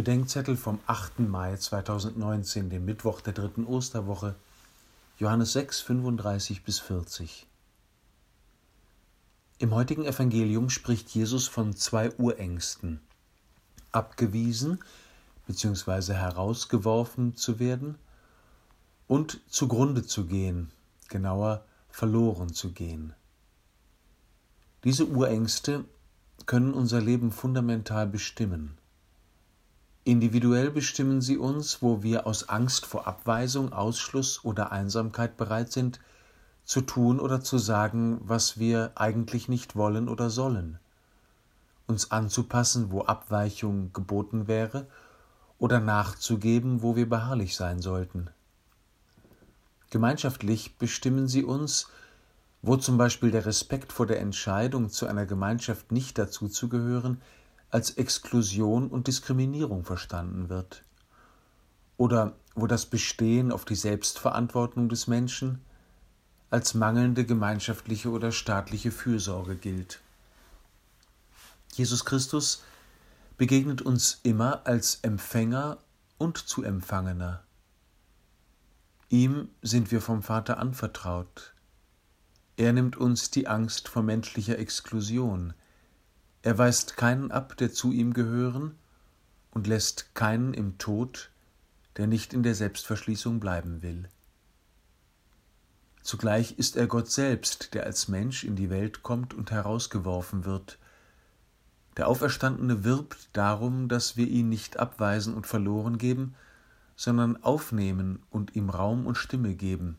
Bedenkzettel vom 8. Mai 2019, dem Mittwoch der dritten Osterwoche, Johannes 6, 35 bis 40. Im heutigen Evangelium spricht Jesus von zwei Urängsten. Abgewiesen bzw. herausgeworfen zu werden und zugrunde zu gehen, genauer verloren zu gehen. Diese Urängste können unser Leben fundamental bestimmen. Individuell bestimmen sie uns, wo wir aus Angst vor Abweisung, Ausschluss oder Einsamkeit bereit sind, zu tun oder zu sagen, was wir eigentlich nicht wollen oder sollen, uns anzupassen, wo Abweichung geboten wäre, oder nachzugeben, wo wir beharrlich sein sollten. Gemeinschaftlich bestimmen sie uns, wo zum Beispiel der Respekt vor der Entscheidung, zu einer Gemeinschaft nicht dazuzugehören, als Exklusion und Diskriminierung verstanden wird, oder wo das Bestehen auf die Selbstverantwortung des Menschen als mangelnde gemeinschaftliche oder staatliche Fürsorge gilt. Jesus Christus begegnet uns immer als Empfänger und zu Empfangener. Ihm sind wir vom Vater anvertraut. Er nimmt uns die Angst vor menschlicher Exklusion, er weist keinen ab, der zu ihm gehören, und lässt keinen im Tod, der nicht in der Selbstverschließung bleiben will. Zugleich ist er Gott selbst, der als Mensch in die Welt kommt und herausgeworfen wird. Der Auferstandene wirbt darum, dass wir ihn nicht abweisen und verloren geben, sondern aufnehmen und ihm Raum und Stimme geben.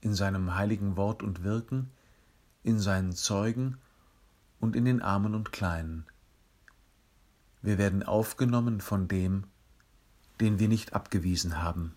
In seinem heiligen Wort und Wirken, in seinen Zeugen und in den Armen und Kleinen. Wir werden aufgenommen von dem, den wir nicht abgewiesen haben.